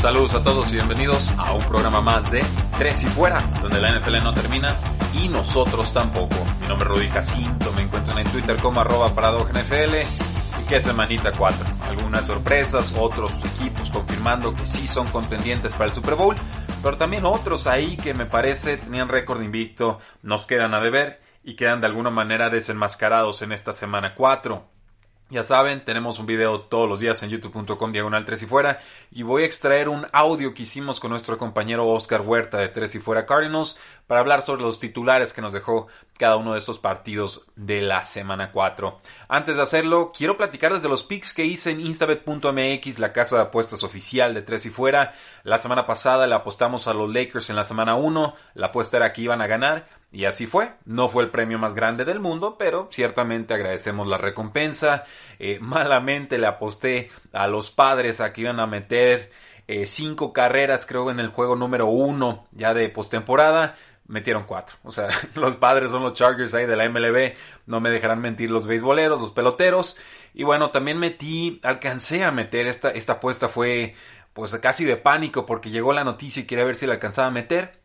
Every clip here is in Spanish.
Saludos a todos y bienvenidos a un programa más de Tres y Fuera, donde la NFL no termina y nosotros tampoco. Mi nombre es Rudy Jacinto, me encuentran en Twitter como arroba NFL y que semanita 4. Algunas sorpresas, otros equipos confirmando que sí son contendientes para el Super Bowl, pero también otros ahí que me parece tenían récord invicto, nos quedan a deber y quedan de alguna manera desenmascarados en esta semana 4. Ya saben, tenemos un video todos los días en youtube.com diagonal 3 y fuera y voy a extraer un audio que hicimos con nuestro compañero Oscar Huerta de 3 y fuera Cardinals para hablar sobre los titulares que nos dejó cada uno de estos partidos de la semana 4. Antes de hacerlo, quiero platicarles de los picks que hice en instabet.mx, la casa de apuestas oficial de 3 y fuera. La semana pasada le apostamos a los Lakers en la semana 1, la apuesta era que iban a ganar y así fue. No fue el premio más grande del mundo, pero ciertamente agradecemos la recompensa. Eh, malamente le aposté a los padres a que iban a meter eh, cinco carreras, creo, en el juego número uno ya de postemporada. Metieron cuatro. O sea, los padres son los Chargers ahí de la MLB. No me dejarán mentir los beisboleros, los peloteros. Y bueno, también metí, alcancé a meter esta, esta apuesta fue pues casi de pánico porque llegó la noticia y quería ver si la alcanzaba a meter.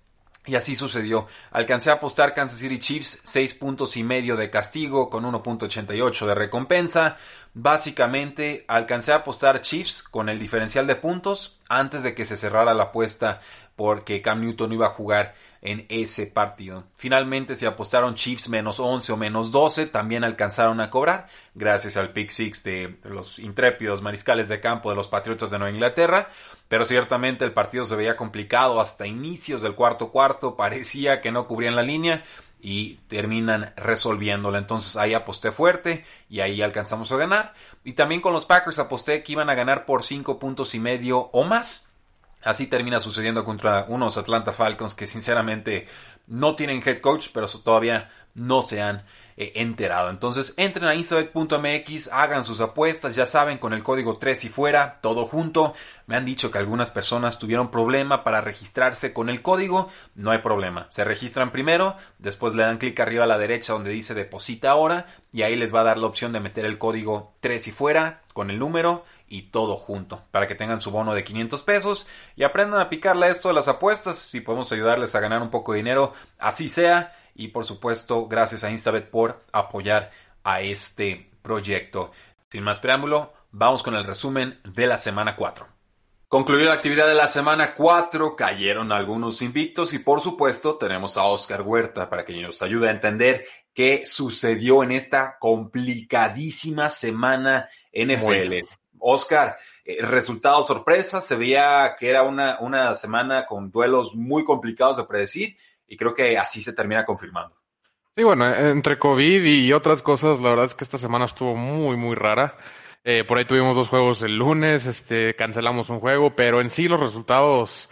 Y así sucedió. Alcancé a apostar Kansas City Chiefs 6 puntos y medio de castigo con 1.88 de recompensa. Básicamente alcancé a apostar Chiefs con el diferencial de puntos antes de que se cerrara la apuesta porque Cam Newton iba a jugar en ese partido. Finalmente se apostaron Chiefs menos 11 o menos 12, también alcanzaron a cobrar gracias al pick six de los intrépidos mariscales de campo de los Patriotas de Nueva Inglaterra, pero ciertamente el partido se veía complicado hasta inicios del cuarto cuarto, parecía que no cubrían la línea y terminan resolviéndola. Entonces ahí aposté fuerte y ahí alcanzamos a ganar. Y también con los Packers aposté que iban a ganar por 5 puntos y medio o más. Así termina sucediendo contra unos Atlanta Falcons que sinceramente no tienen head coach, pero todavía no se han eh, enterado. Entonces entren a instabet.mx, hagan sus apuestas, ya saben, con el código 3 y fuera, todo junto. Me han dicho que algunas personas tuvieron problema para registrarse con el código. No hay problema. Se registran primero, después le dan clic arriba a la derecha donde dice deposita ahora y ahí les va a dar la opción de meter el código 3 y fuera con el número y todo junto para que tengan su bono de 500 pesos y aprendan a picarle esto de las apuestas. Si podemos ayudarles a ganar un poco de dinero, así sea. Y por supuesto, gracias a Instabet por apoyar a este proyecto. Sin más preámbulo, vamos con el resumen de la semana 4. Concluyó la actividad de la semana 4, cayeron algunos invictos y por supuesto tenemos a Oscar Huerta para que nos ayude a entender qué sucedió en esta complicadísima semana NFL. Oscar, eh, resultado sorpresa, se veía que era una, una semana con duelos muy complicados de predecir y creo que así se termina confirmando. Sí, bueno, entre COVID y otras cosas, la verdad es que esta semana estuvo muy, muy rara. Eh, por ahí tuvimos dos juegos el lunes, este, cancelamos un juego, pero en sí los resultados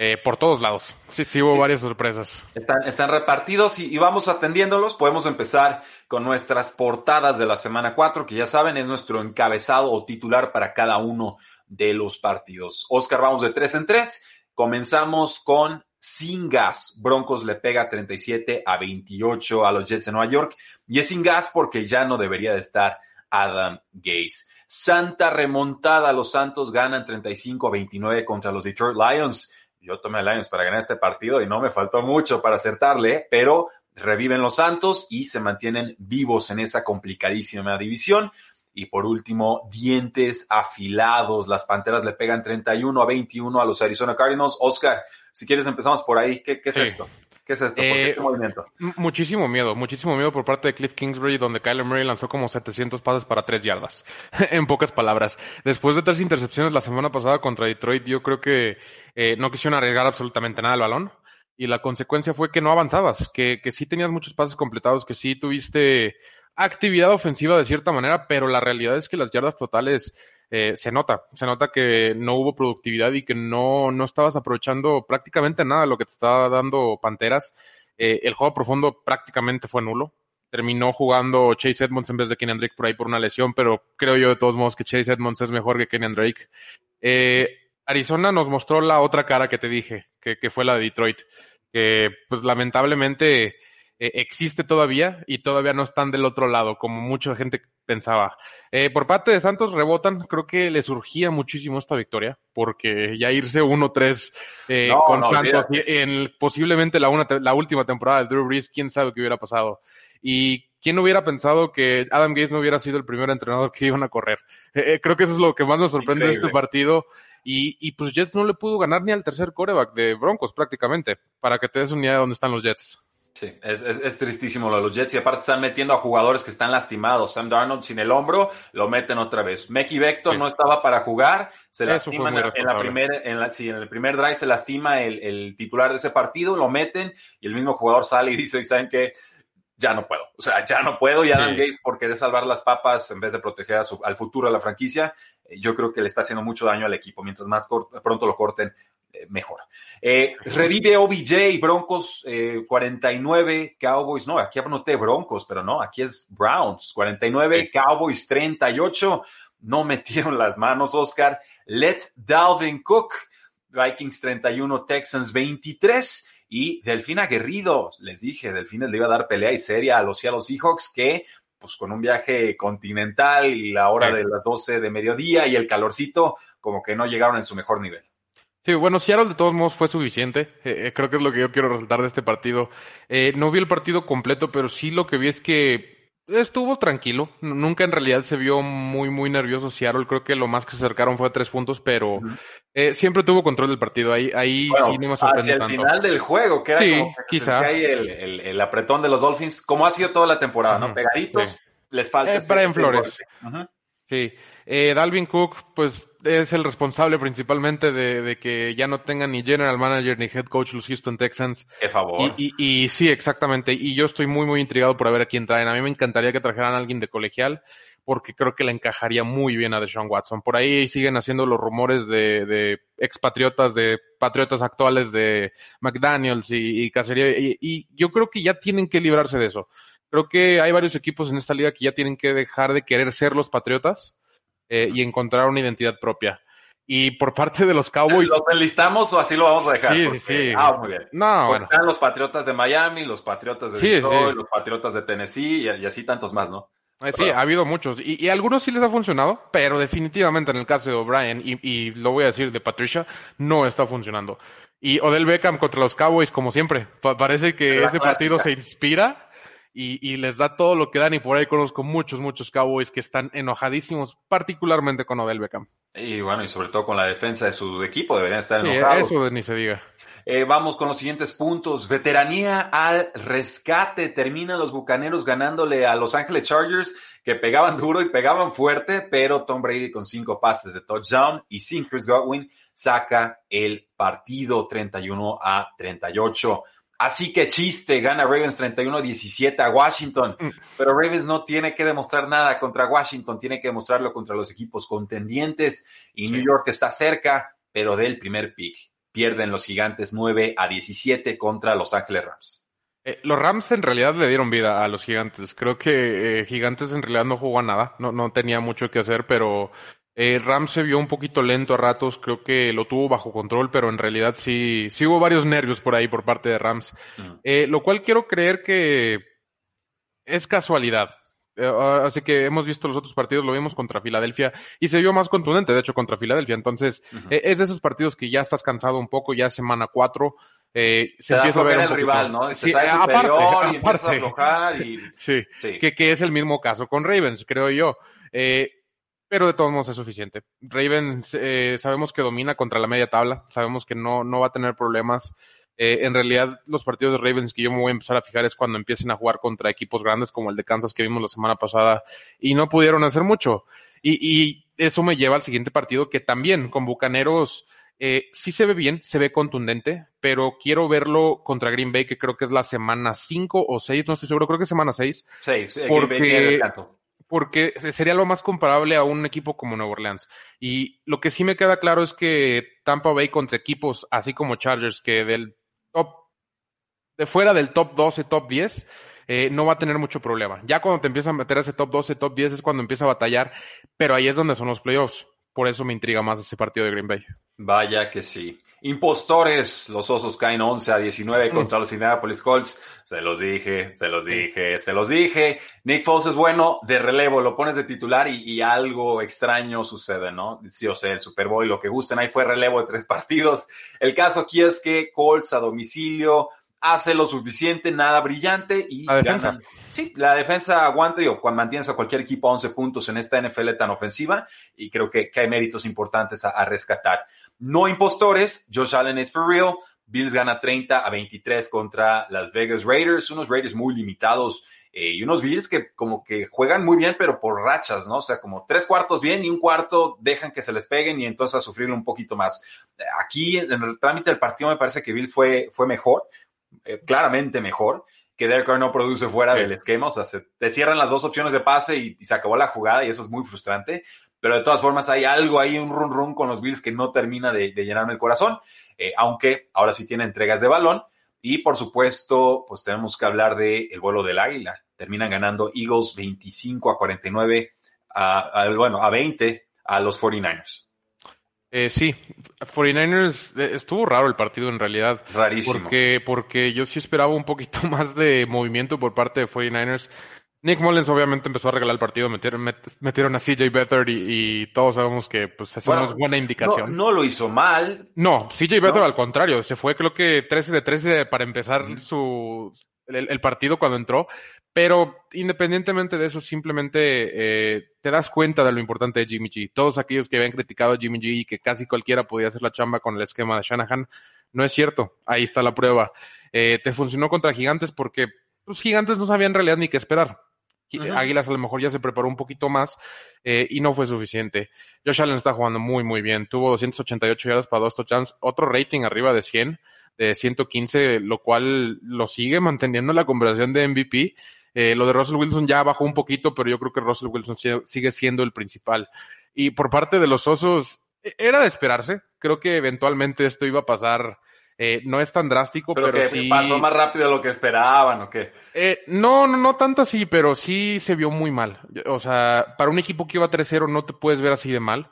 eh, por todos lados. Sí, sí hubo varias sorpresas. Están, están repartidos y, y, vamos atendiéndolos. Podemos empezar con nuestras portadas de la semana 4, que ya saben es nuestro encabezado o titular para cada uno de los partidos. Oscar, vamos de tres en tres. Comenzamos con sin gas. Broncos le pega 37 a 28 a los Jets de Nueva York. Y es sin gas porque ya no debería de estar Adam Gase. Santa remontada. Los Santos ganan 35 a 29 contra los Detroit Lions. Yo tomé a Lions para ganar este partido y no me faltó mucho para acertarle, pero reviven los Santos y se mantienen vivos en esa complicadísima división. Y por último, dientes afilados. Las Panteras le pegan 31 a 21 a los Arizona Cardinals. Oscar, si quieres empezamos por ahí. ¿Qué, qué es sí. esto? ¿Qué es esto? ¿Por qué Eh, este movimiento? Muchísimo miedo, muchísimo miedo por parte de Cliff Kingsbury, donde Kyler Murray lanzó como 700 pases para 3 yardas, en pocas palabras. Después de tres intercepciones la semana pasada contra Detroit, yo creo que eh, no quisieron arriesgar absolutamente nada al balón. y la consecuencia fue que no avanzabas, que, que sí tenías muchos pases completados, que sí tuviste actividad ofensiva de cierta manera, pero la realidad es que las yardas totales eh, se nota, se nota que no hubo productividad y que no, no estabas aprovechando prácticamente nada de lo que te estaba dando Panteras. Eh, el juego profundo prácticamente fue nulo. Terminó jugando Chase Edmonds en vez de Kenyan Drake por ahí por una lesión, pero creo yo de todos modos que Chase Edmonds es mejor que Kenyan Drake. Eh, Arizona nos mostró la otra cara que te dije, que, que fue la de Detroit, que pues lamentablemente eh, existe todavía y todavía no están del otro lado, como mucha gente pensaba. Eh, por parte de Santos rebotan, creo que le surgía muchísimo esta victoria, porque ya irse 1-3 eh, con Santos en posiblemente la, una, la última temporada de Drew Brees, quién sabe qué hubiera pasado. Y quién hubiera pensado que Adam Gates no hubiera sido el primer entrenador que iban a correr. creo que eso es lo que más nos sorprende de este partido. Y, y pues Jets no le pudo ganar ni al tercer coreback de Broncos prácticamente, para que te des una idea de dónde están los Jets. Sí, es, es, tristísimo lo de los Jets y aparte están metiendo a jugadores que están lastimados. Sam Darnold sin el hombro, lo meten otra vez. Mecky Vector no estaba para jugar, se lastima en, la, primera, en, la, sí, en el primer drive se lastima el, el, titular de ese partido, lo meten y el mismo jugador sale y dice, ¿saben qué? Ya no puedo, o sea, ya no puedo y Adam Gates por querer salvar las papas en vez de proteger a su, al futuro de la franquicia, eh, yo creo que le está haciendo mucho daño al equipo. Mientras más pronto lo corten, mejor. Eh, revive OBJ, Broncos 49, eh, Cowboys, no, aquí anoté Broncos, pero no, aquí es Browns, 49, Cowboys 38, no metieron las manos, Oscar. Let Dalvin Cook, Vikings 31, Texans 23. Y Delfín aguerrido, les dije, Delfín le iba a dar pelea y seria a los Seattle Seahawks que pues con un viaje continental y la hora de las 12 de mediodía y el calorcito, como que no llegaron en su mejor nivel. Sí, bueno, Seattle de todos modos fue suficiente. Eh, eh, creo que es lo que yo quiero resaltar de este partido. Eh, no vi el partido completo, pero sí lo que vi es que estuvo tranquilo. Nunca en realidad se vio muy, muy nervioso Seattle. Creo que lo más que se acercaron fue a tres puntos, pero siempre tuvo control del partido. Ahí, ahí sí no me sorprendió Hacia el final del juego, que era sí, como que quizá. el, el, apretón de los Dolphins, como ha sido toda la temporada, ¿no? Pegaditos, les falta. Eh, Brian Flores. Sí. Dalvin Cook, pues es el responsable principalmente de, que ya no tengan ni general manager ni head coach los Houston Texans. Qué favor. Y, y, sí, exactamente. Y yo estoy muy, muy intrigado por ver a quién traen. A mí me encantaría que trajeran a alguien de colegial porque creo que le encajaría muy bien a Deshaun Watson. Por ahí siguen haciendo los rumores de, de expatriotas, de patriotas actuales de McDaniels y, y Cacería. y yo creo que ya tienen que librarse de eso. Creo que hay varios equipos en esta liga que ya tienen que dejar de querer ser los patriotas eh, y encontrar una identidad propia. Y por parte de los Cowboys. ¿Lo enlistamos o así lo vamos a dejar? Sí, sí. Ah, muy bien. No, bueno. Están los Patriotas de Miami, los Patriotas de Detroit, los Patriotas de Tennessee y, así tantos más, ¿no? Eh, sí, ha habido muchos. Y, y, algunos sí les ha funcionado, pero definitivamente en el caso de O'Brien, y, y, lo voy a decir de Patricia, no está funcionando. Y Odell Beckham contra los Cowboys, como siempre. parece que ese partido se inspira y, les da todo lo que dan y por ahí conozco muchos, muchos Cowboys que están enojadísimos, particularmente con Odell Beckham. Y bueno, y sobre todo con la defensa de su equipo, deberían estar enojados. eso ni se diga. Eh, vamos con los siguientes puntos. Veteranía al rescate. Terminan los Bucaneros ganándole a Los Ángeles Chargers, que pegaban duro y pegaban fuerte, pero Tom Brady con cinco pases de touchdown y sin Chris Godwin saca el partido 31 a 38. Así que chiste, gana Ravens 31-17 a Washington, mm. pero Ravens no tiene que demostrar nada contra Washington, tiene que demostrarlo contra los equipos contendientes y New York está cerca, pero del primer pick. Pierden los gigantes 9 a 17 contra Los Ángeles Rams. Eh, los Rams en realidad le dieron vida a los gigantes. Creo que eh, Gigantes en realidad no jugó a nada, no, no tenía mucho que hacer, pero eh, Ram se vio un poquito lento a ratos, creo que lo tuvo bajo control, pero en realidad sí, sí hubo varios nervios por ahí por parte de Rams. Eh, lo cual quiero creer que es casualidad. Eh, así que hemos visto los otros partidos, lo vimos contra Filadelfia y se vio más contundente, de hecho, contra Filadelfia. Entonces, es de esos partidos que ya estás cansado un poco, ya semana cuatro. se, empieza a ver el rival, ¿no? Sí, aparte, aparte. y sí, Que, que, es el mismo caso con Ravens, creo yo. Eh, pero de todos modos es suficiente. Ravens eh, sabemos que domina contra la media tabla, sabemos que no, no va a tener problemas. Eh, en realidad, los partidos de Ravens que yo me voy a empezar a fijar es cuando empiecen a jugar contra equipos grandes como el de Kansas que vimos la semana pasada y no pudieron hacer mucho. Y, y eso me lleva al siguiente partido que también con Bucaneros Eh, sí se ve bien, se ve contundente, pero quiero verlo contra Green Bay, que creo que es la semana 5 o 6, no estoy seguro, creo que es semana 6. 6, porque, porque sería lo más comparable a un equipo como Nueva Orleans. Y lo que sí me queda claro es que Tampa Bay contra equipos así como Chargers, que del top, de fuera del top 12, top 10, eh, no va a tener mucho problema. Ya cuando te empiezas a meter a ese top 12, top 10 es cuando empieza a batallar, pero ahí es donde son los playoffs. Por eso me intriga más ese partido de Green Bay. Vaya que sí. Impostores, los osos caen 11 a 19 mm. contra los Indianapolis Colts. Se los dije, se los dije, se los dije. Nick Foles es bueno de relevo, lo pones de titular y, algo extraño sucede, ¿no? Sí, o sea, el Super Bowl, lo que gusten, ahí fue relevo de tres partidos. El caso aquí es que Colts a domicilio hace lo suficiente, nada brillante y la defensa. Sí, la defensa aguanta, digo, cuando mantienes a cualquier equipo a 11 puntos en esta NFL tan ofensiva y creo que, hay méritos importantes a, rescatar. No impostores, Josh Allen es for real, Bills gana 30 a 23 contra las Vegas Raiders, unos Raiders muy limitados eh, y unos Bills que como que juegan muy bien, pero por rachas, ¿no? O sea, como tres cuartos bien y un cuarto dejan que se les peguen y entonces a sufrirlo un poquito más. Aquí en el trámite del partido me parece que Bills fue, fue mejor, eh, claramente mejor, que Derek Carr no produce fuera del esquema, o sea, se, te cierran las dos opciones de pase y, se acabó la jugada y eso es muy frustrante, pero de todas formas hay algo ahí, un run run con los Bills que no termina de, llenarme el corazón, eh, aunque ahora sí tiene entregas de balón y por supuesto, pues tenemos que hablar del el vuelo del águila, terminan ganando Eagles 25 a 49, a, bueno, a 20 a los 49ers. Eh, sí, 49ers eh, estuvo raro el partido en realidad. Rarísimo. Porque, porque yo sí esperaba un poquito más de movimiento por parte de 49ers. Nick Mullens obviamente empezó a regalar el partido, metieron, metieron a CJ Beathard y, todos sabemos que pues eso no es buena indicación. No, lo hizo mal. No, CJ Beathard al contrario, se fue creo que 13 de 13 para empezar su, el, partido cuando entró, pero independientemente de eso, simplemente eh, te das cuenta de lo importante de Jimmy G. Todos aquellos que habían criticado a Jimmy G y que casi cualquiera podía hacer la chamba con el esquema de Shanahan, no es cierto. Ahí está la prueba. Eh, te funcionó contra Gigantes porque los Gigantes no sabían en realidad ni qué esperar. Águilas a lo mejor ya se preparó un poquito más eh, y no fue suficiente. Josh Allen está jugando muy, muy bien. Tuvo 288 yardas para dos touchdowns, otro rating arriba de 100 de 115, lo cual lo sigue manteniendo la conversación de MVP. Eh, lo de Russell Wilson ya bajó un poquito, pero yo creo que Russell Wilson sigue siendo el principal. Y por parte de los Osos, e-, era de esperarse. Creo que eventualmente esto iba a pasar. Eh, no es tan drástico, pero, pero sí. pasó más rápido de lo que esperaban, ¿o qué? Eh, no, no, no tanto así, pero sí se vio muy mal. O sea, para un equipo que iba 3-0 no te puedes ver así de mal.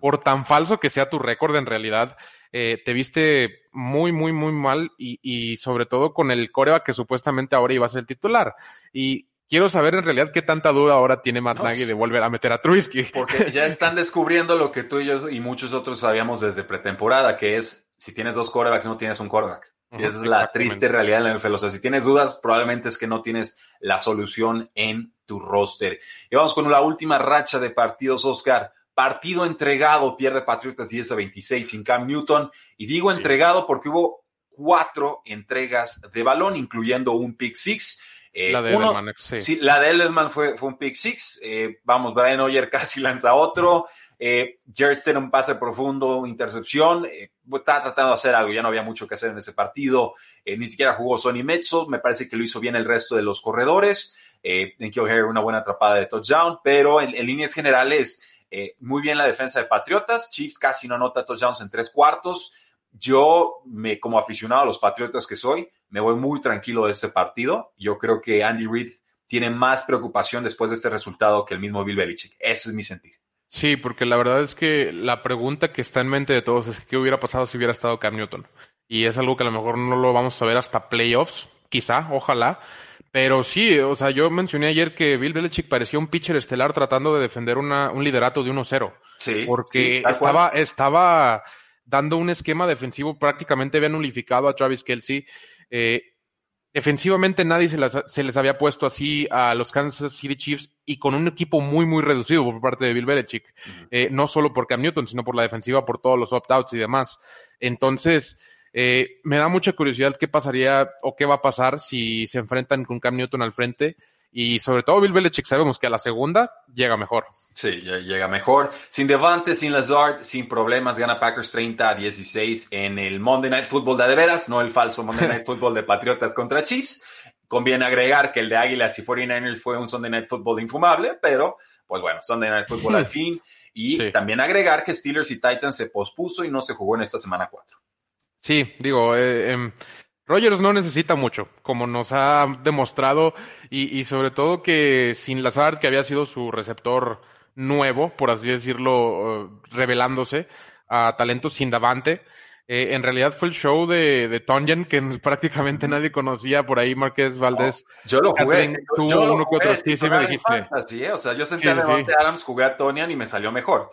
Por tan falso que sea tu récord en realidad, eh, te viste muy, muy, muy mal y, y sobre todo con el coreback que supuestamente ahora iba a ser el titular. Y quiero saber en realidad qué tanta duda ahora tiene Matt Nagy de volver a meter a Trubisky. Porque ya están descubriendo lo que tú y yo y muchos otros sabíamos desde pretemporada, que es si tienes dos corebacks no tienes un coreback. Y esa es la triste realidad en la NFL. O sea, si tienes dudas, probablemente es que no tienes la solución en tu roster. Y vamos con la última racha de partidos, Oscar. Partido entregado, pierde Patriotas 10 a 26 sin Cam Newton. Y digo entregado porque hubo cuatro entregas de balón, incluyendo un pick six. Eh, la de Edelman, sí. La de Edelman fue, fue un pick six. Eh, vamos, Brian Hoyer casi lanza otro. Eh, Jared un pase profundo, intercepción. Eh, estaba tratando de hacer algo, ya no había mucho que hacer en ese partido. ni siquiera jugó Sonny Metzo. Me parece que lo hizo bien el resto de los corredores. Eh, Nikhil Harry una buena atrapada de touchdown, pero en líneas generales eh, muy bien la defensa de Patriotas. Chiefs casi no anota touchdowns en tres cuartos. Yo, me, como aficionado a los Patriotas que soy, me voy muy tranquilo de este partido. Yo creo que Andy Reid tiene más preocupación después de este resultado que el mismo Bill Belichick. Ese es mi sentir. Sí, porque la verdad es que la pregunta que está en mente de todos es qué hubiera pasado si hubiera estado Cam Newton. Y es algo que a lo mejor no lo vamos a ver hasta playoffs, quizá, ojalá. Pero sí, o sea, yo mencioné ayer que Bill Belichick parecía un pitcher estelar tratando de defender una, un liderato de 1-0. Sí. Porque estaba, estaba dando un esquema defensivo, prácticamente había nulificado a Travis Kelsey. Eh, defensivamente nadie se, se, les había puesto así a los Kansas City Chiefs y con un equipo muy, muy reducido por parte de Bill Belichick. eh, no solo por Cam Newton, sino por la defensiva, por todos los opt-outs y demás. Entonces, eh, me da mucha curiosidad qué pasaría o qué va a pasar si se enfrentan con Cam Newton al frente Y sobre todo Bill Belichick sabemos que a la segunda llega mejor. Sí, llega mejor. Sin Devante, sin Lazard, sin problemas, gana Packers 30 a 16 en el Monday Night Football de, veras, no el falso Monday Night Football de Patriotas contra Chiefs. Conviene agregar que el de Águilas y 49ers fue un Sunday Night Football infumable, pero pues bueno, Sunday Night Football al fin. Y también agregar que Steelers y Titans se pospuso y no se jugó en esta semana 4. Sí, digo, eh, em, Rogers no necesita mucho, como nos ha demostrado, y, y, sobre todo que sin Lazard, que había sido su receptor nuevo, por así decirlo, uh, revelándose a talentos sin Davante, eh, en realidad fue el show de, de Tonyan, que prácticamente nadie conocía por ahí, Márquez Valdés. yo lo jugué. tú uno que otro sí, sí me dijiste. Así, ¿eh? O sea, yo sentí a Devante Adams, jugué a Tonyan y me salió mejor.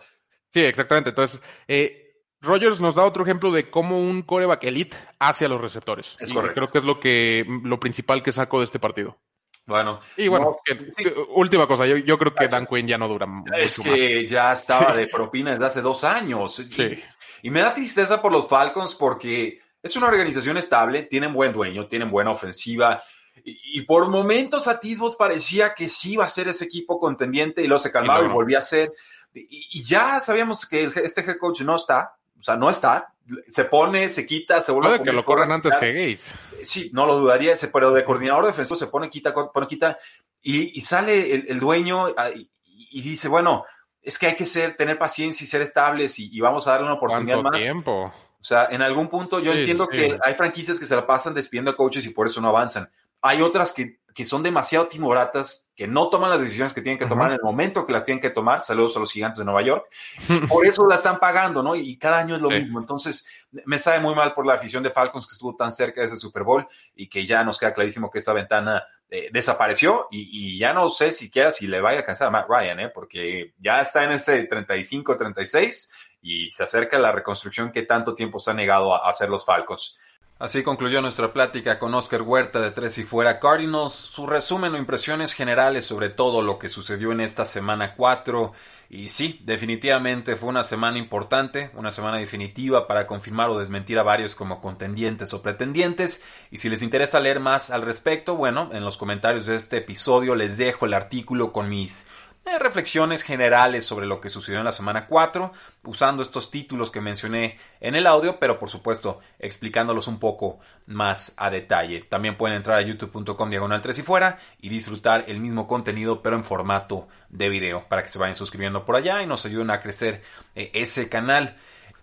Sí, exactamente. Entonces, eh, Rogers nos da otro ejemplo de cómo un coreback elite hace a los receptores. Es y correcto. creo que es lo que lo principal que saco de este partido. Bueno. Y bueno, no, que, sí. que, última cosa, yo, yo, creo que Dan Quinn ya no dura mucho Es que más. ya estaba de propina desde hace dos años. Sí. Y, y me da tristeza por los Falcons porque es una organización estable, tienen buen dueño, tienen buena ofensiva. Y, y, por momentos atisbos parecía que sí iba a ser ese equipo contendiente y luego se calmaba y, no, y volvía a ser. Y, y, ya sabíamos que el, este head coach no está, o sea, no está, se pone, se quita, se vuelve a que lo corran antes que Gates. Sí, no lo dudaría, pero de coordinador defensivo se pone, quita, pone, quita, y, y sale el, el dueño y, y, dice, bueno, es que hay que ser, tener paciencia y ser estables y, y vamos a darle una oportunidad más. tiempo? O sea, en algún punto yo sí, entiendo sí. que hay franquicias que se la pasan despidiendo a coaches y por eso no avanzan. Hay otras que, que son demasiado timoratas, que no toman las decisiones que tienen que tomar uh -huh. en el momento que las tienen que tomar. Saludos a los gigantes de Nueva York. Por eso la están pagando, ¿no? Y cada año es lo sí. mismo. Entonces, me sabe muy mal por la afición de Falcons que estuvo tan cerca de ese Super Bowl y que ya nos queda clarísimo que esa ventana eh, desapareció y, y, ya no sé siquiera si le vaya a alcanzar a Matt Ryan, ¿eh? Porque ya está en ese 35-36 y se acerca la reconstrucción que tanto tiempo se ha negado a hacer los Falcons. Así concluyó nuestra plática con Oscar Huerta de Tres y Fuera Cardinals, su resumen o impresiones generales sobre todo lo que sucedió en esta semana 4. Y sí, definitivamente fue una semana importante, una semana definitiva para confirmar o desmentir a varios como contendientes o pretendientes. Y si les interesa leer más al respecto, bueno, en los comentarios de este episodio les dejo el artículo con mis reflexiones generales sobre lo que sucedió en la semana 4, usando estos títulos que mencioné en el audio, pero por supuesto explicándolos un poco más a detalle. También pueden entrar a youtube.com diagonal 3 y fuera y disfrutar el mismo contenido, pero en formato de video, para que se vayan suscribiendo por allá y nos ayuden a crecer eh, ese canal.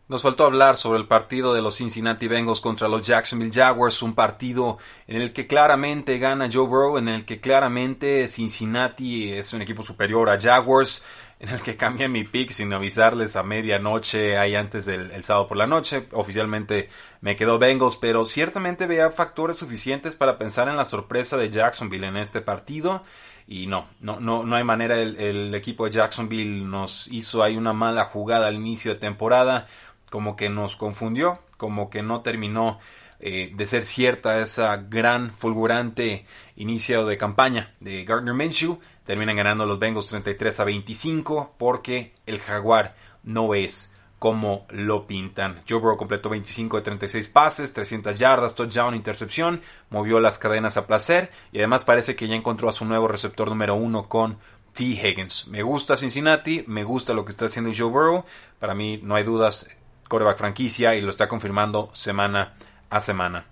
Nos faltó hablar sobre el partido de los Cincinnati Bengals contra los Jacksonville Jaguars, un partido en el que claramente gana Joe Burrow, en el que claramente Cincinnati es un equipo superior a Jaguars, en el que cambié mi pick sin avisarles a medianoche, ahí antes del el sábado por la noche. Oficialmente me quedó Bengals, pero ciertamente veía factores suficientes para pensar en la sorpresa de Jacksonville en este partido. Y no, no, no, no hay manera. El, el equipo de Jacksonville nos hizo ahí una mala jugada al inicio de temporada como que nos confundió, como que no terminó eh, de ser cierta esa gran, fulgurante inicio de campaña de Gardner Minshew. Terminan ganando los Bengals 33 a 25 porque el Jaguar no es como lo pintan. Joe Burrow completó 25 de 36 pases, 300 yardas, touchdown, intercepción, movió las cadenas a placer y además parece que ya encontró a su nuevo receptor número uno con T. Higgins. Me gusta Cincinnati, me gusta lo que está haciendo Joe Burrow. Para mí no hay dudas, coreback franquicia y lo está confirmando semana a semana.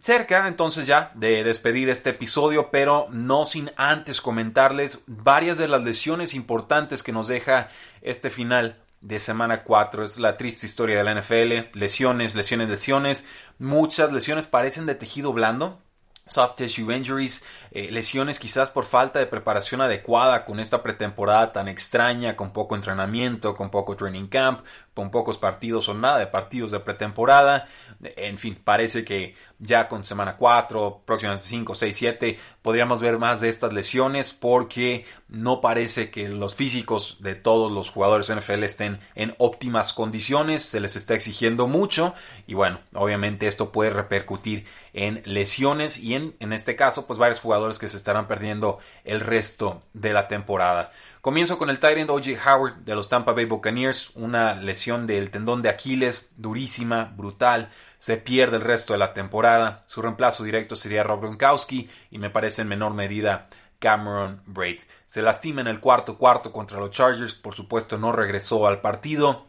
Cerca entonces ya de despedir este episodio, pero no sin antes comentarles varias de las lesiones importantes que nos deja este final de semana 4. Es la triste historia de la NFL. Lesiones, lesiones, lesiones. Muchas lesiones parecen de tejido blando soft tissue injuries, eh, lesiones quizás por falta de preparación adecuada con esta pretemporada tan extraña, con poco entrenamiento, con poco training camp, con pocos partidos o nada de partidos de pretemporada. En fin, parece que ya con semana 4, próximas 5, 6, 7, podríamos ver más de estas lesiones porque no parece que los físicos de todos los jugadores NFL estén en óptimas condiciones, se les está exigiendo mucho y bueno, obviamente esto puede repercutir en lesiones y en, en este caso pues varios jugadores que se estarán perdiendo el resto de la temporada. Comienzo con el Tyrant O.J. Howard de los Tampa Bay Buccaneers, una lesión del tendón de Aquiles durísima, brutal, se pierde el resto de la temporada. Su reemplazo directo sería Rob Gronkowski y me parece en menor medida Cameron Braid. Se lastima en el cuarto cuarto contra los Chargers, por supuesto no regresó al partido.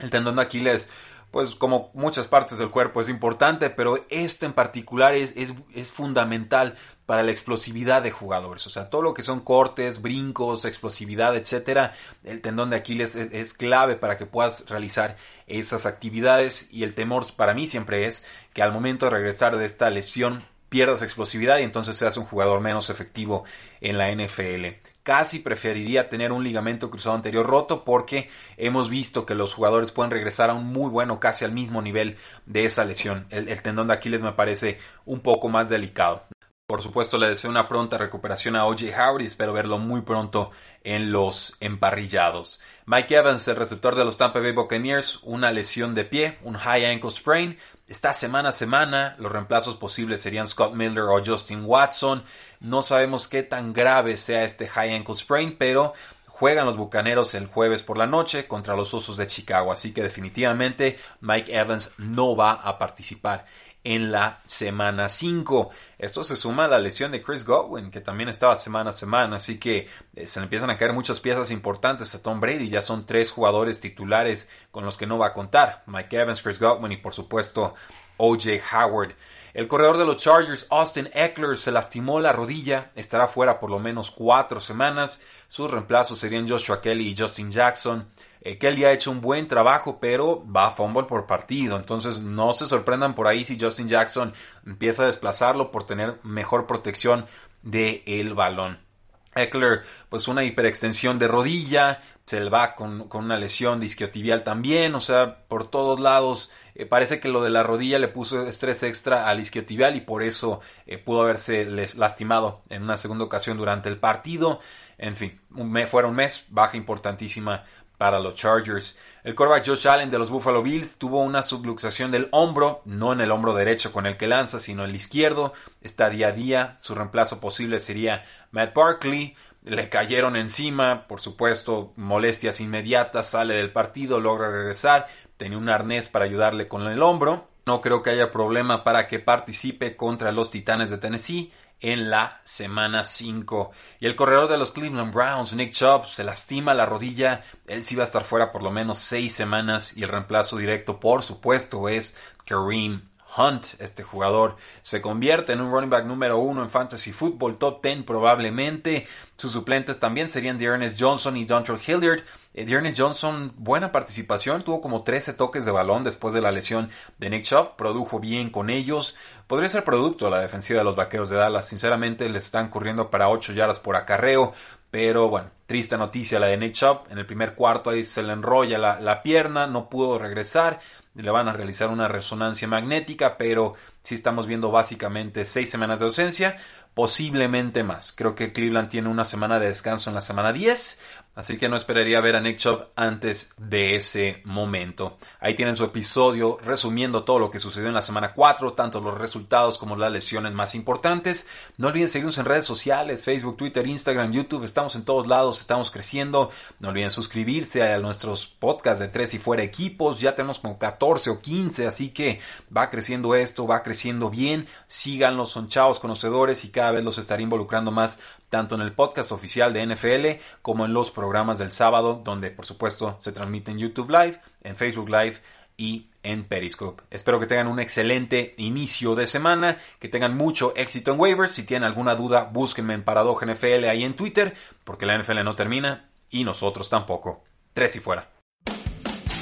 El tendón de Aquiles pues como muchas partes del cuerpo es importante, pero este en particular es, es, fundamental para la explosividad de jugadores. O sea, todo lo que son cortes, brincos, explosividad, etcétera, el tendón de Aquiles es, es clave para que puedas realizar estas actividades. Y el temor para mí siempre es que al momento de regresar de esta lesión pierdas explosividad y entonces seas un jugador menos efectivo en la NFL casi preferiría tener un ligamento cruzado anterior roto porque hemos visto que los jugadores pueden regresar a un muy bueno, casi al mismo nivel de esa lesión. El, tendón de Aquiles me parece un poco más delicado. Por supuesto, le deseo una pronta recuperación a OJ Howard y espero verlo muy pronto en los emparrillados. Mike Evans, el receptor de los Tampa Bay Buccaneers, una lesión de pie, un high ankle sprain. Está semana a semana. Los reemplazos posibles serían Scott Miller o Justin Watson. No sabemos qué tan grave sea este high ankle sprain, pero juegan los Bucaneros el jueves por la noche contra los Osos de Chicago. Así que definitivamente Mike Evans no va a participar en la semana 5. Esto se suma a la lesión de Chris Godwin, que también estaba semana a semana, así que eh, se le empiezan a caer muchas piezas importantes a Tom Brady. Ya son tres jugadores titulares con los que no va a contar: Mike Evans, Chris Godwin y, por supuesto, OJ Howard. El corredor de los Chargers, Austin Eckler, se lastimó la rodilla, estará fuera por lo menos cuatro semanas. Sus reemplazos serían Joshua Kelly y Justin Jackson. Eh, Kelly ha hecho un buen trabajo, pero va a fumble por partido. Entonces no se sorprendan por ahí si Justin Jackson empieza a desplazarlo por tener mejor protección del el balón. Eckler, pues una hiperextensión de rodilla, se le va con, una lesión de isquiotibial también, o sea, por todos lados eh, parece que lo de la rodilla le puso estrés extra al isquiotibial y por eso eh, pudo haberse lastimado en una segunda ocasión durante el partido. En fin, un fuera un mes, baja importantísima para los Chargers. El quarterback Josh Allen de los Buffalo Bills tuvo una subluxación del hombro, no en el hombro derecho con el que lanza, sino el izquierdo. Está día a día. Su reemplazo posible sería Matt Barkley. Le cayeron encima, por supuesto, molestias inmediatas, sale del partido, logra regresar, tenía un arnés para ayudarle con el hombro. No creo que haya problema para que participe contra los Titanes de Tennessee en la semana 5. Y el corredor de los Cleveland Browns, Nick Chubb, se lastima la rodilla. Él sí va a estar fuera por lo menos 6 semanas y el reemplazo directo, por supuesto, es Kareem Hunt, este jugador, se convierte en un running back número uno en fantasy football, top 10 probablemente. Sus suplentes también serían Dearness Johnson y Dontrell Hilliard. Eh, Dearness Johnson, buena participación, tuvo como 13 toques de balón después de la lesión de Nick Chubb, produjo bien con ellos. Podría ser producto de la defensiva de los vaqueros de Dallas. Sinceramente, les están corriendo para 8 yardas por acarreo. Pero bueno, triste noticia la de Nick Chubb. En el primer cuarto ahí se le enrolla la, la pierna, no pudo regresar le van a realizar una resonancia magnética, pero si estamos viendo básicamente seis semanas de ausencia, posiblemente más. Creo que Cleveland tiene una semana de descanso en la semana 10, Así que no esperaría ver a Nick Chubb antes de ese momento. Ahí tienen su episodio resumiendo todo lo que sucedió en la semana 4, tanto los resultados como las lesiones más importantes. No olviden seguirnos en redes sociales, Facebook, Twitter, Instagram, YouTube. Estamos en todos lados, estamos creciendo. No olviden suscribirse a nuestros podcasts de tres y fuera equipos. Ya tenemos como 14 o 15, así que va creciendo esto, va creciendo bien. Síganlos, son chavos conocedores y cada vez los estaré involucrando más tanto en el podcast oficial de NFL como en los programas del sábado, donde por supuesto se transmite en YouTube Live, en Facebook Live y en Periscope. Espero que tengan un excelente inicio de semana, que tengan mucho éxito en waivers. Si tienen alguna duda, búsquenme en Paradoja NFL ahí en Twitter, porque la NFL no termina y nosotros tampoco. Tres y fuera.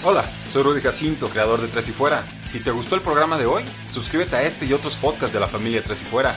Hola, soy Rudy Jacinto, creador de Tres y Fuera. Si te gustó el programa de hoy, suscríbete a este y otros podcasts de la familia Tres y Fuera